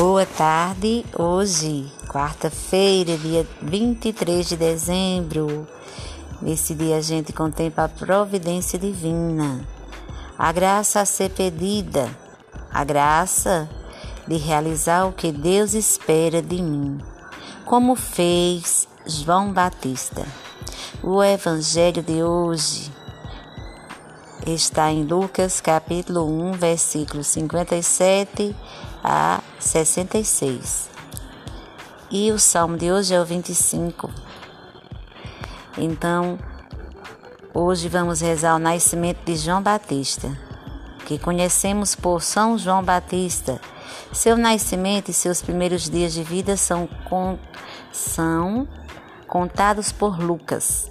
Boa tarde, hoje, quarta-feira, dia 23 de dezembro. Nesse dia a gente contempla a providência divina, a graça a ser pedida, a graça de realizar o que Deus espera de mim, como fez João Batista. O evangelho de hoje está em Lucas capítulo 1, versículos 57 a 66. E o salmo de hoje é o 25. Então, hoje vamos rezar o nascimento de João Batista, que conhecemos por São João Batista. Seu nascimento e seus primeiros dias de vida são, são contados por Lucas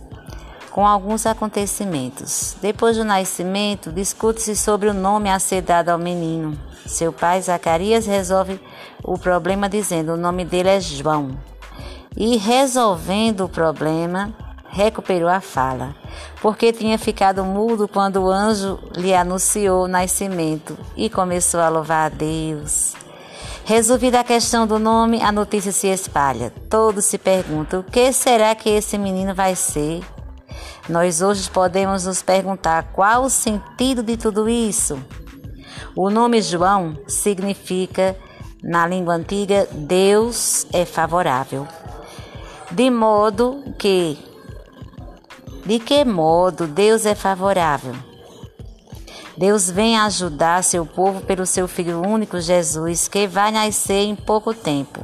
com alguns acontecimentos. Depois do nascimento, discute-se sobre o nome a ser dado ao menino. Seu pai, Zacarias, resolve o problema dizendo: o nome dele é João. E resolvendo o problema, recuperou a fala, porque tinha ficado mudo quando o anjo lhe anunciou o nascimento e começou a louvar a Deus. Resolvida a questão do nome, a notícia se espalha. Todos se perguntam: o que será que esse menino vai ser? Nós hoje podemos nos perguntar qual o sentido de tudo isso. O nome João significa, na língua antiga, Deus é favorável. De modo que, de que modo Deus é favorável? Deus vem ajudar seu povo pelo seu Filho único Jesus, que vai nascer em pouco tempo.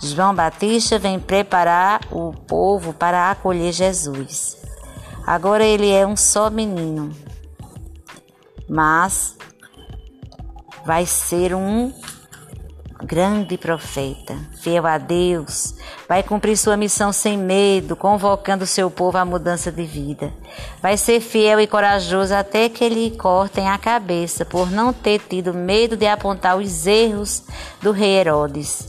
João Batista vem preparar o povo para acolher Jesus. Agora ele é um só menino, mas vai ser um grande profeta, fiel a Deus, vai cumprir sua missão sem medo, convocando seu povo à mudança de vida. Vai ser fiel e corajoso até que lhe cortem a cabeça por não ter tido medo de apontar os erros do rei Herodes.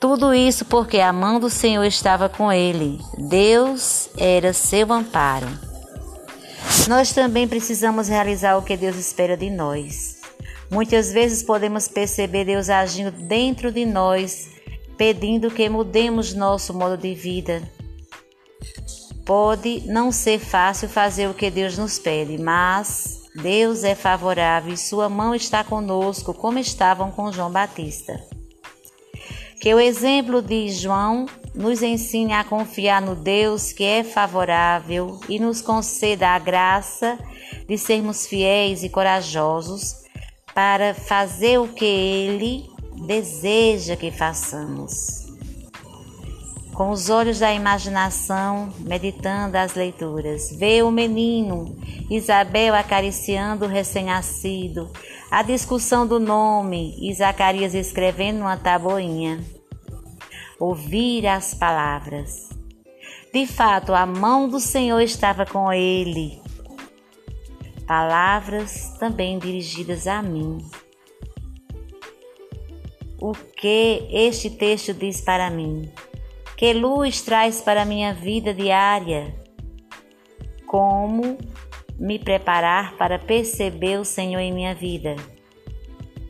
Tudo isso porque a mão do Senhor estava com ele. Deus era seu amparo. Nós também precisamos realizar o que Deus espera de nós. Muitas vezes podemos perceber Deus agindo dentro de nós, pedindo que mudemos nosso modo de vida. Pode não ser fácil fazer o que Deus nos pede, mas Deus é favorável e Sua mão está conosco, como estavam com João Batista. Que o exemplo de João nos ensine a confiar no Deus que é favorável e nos conceda a graça de sermos fiéis e corajosos para fazer o que Ele deseja que façamos. Com os olhos da imaginação, meditando as leituras, vê o menino, Isabel acariciando o recém-nascido, a discussão do nome e Zacarias escrevendo numa tabuinha ouvir as palavras. De fato, a mão do Senhor estava com ele. Palavras também dirigidas a mim. O que este texto diz para mim? Que luz traz para minha vida diária? Como me preparar para perceber o Senhor em minha vida?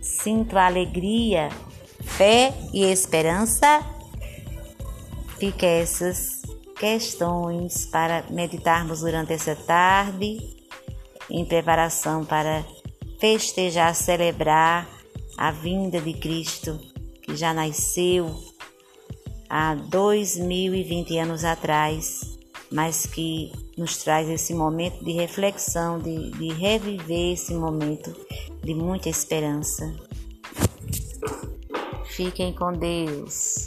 Sinto alegria, fé e esperança Fica essas questões para meditarmos durante essa tarde, em preparação para festejar, celebrar a vinda de Cristo, que já nasceu há 2020 anos atrás, mas que nos traz esse momento de reflexão, de, de reviver esse momento de muita esperança. Fiquem com Deus.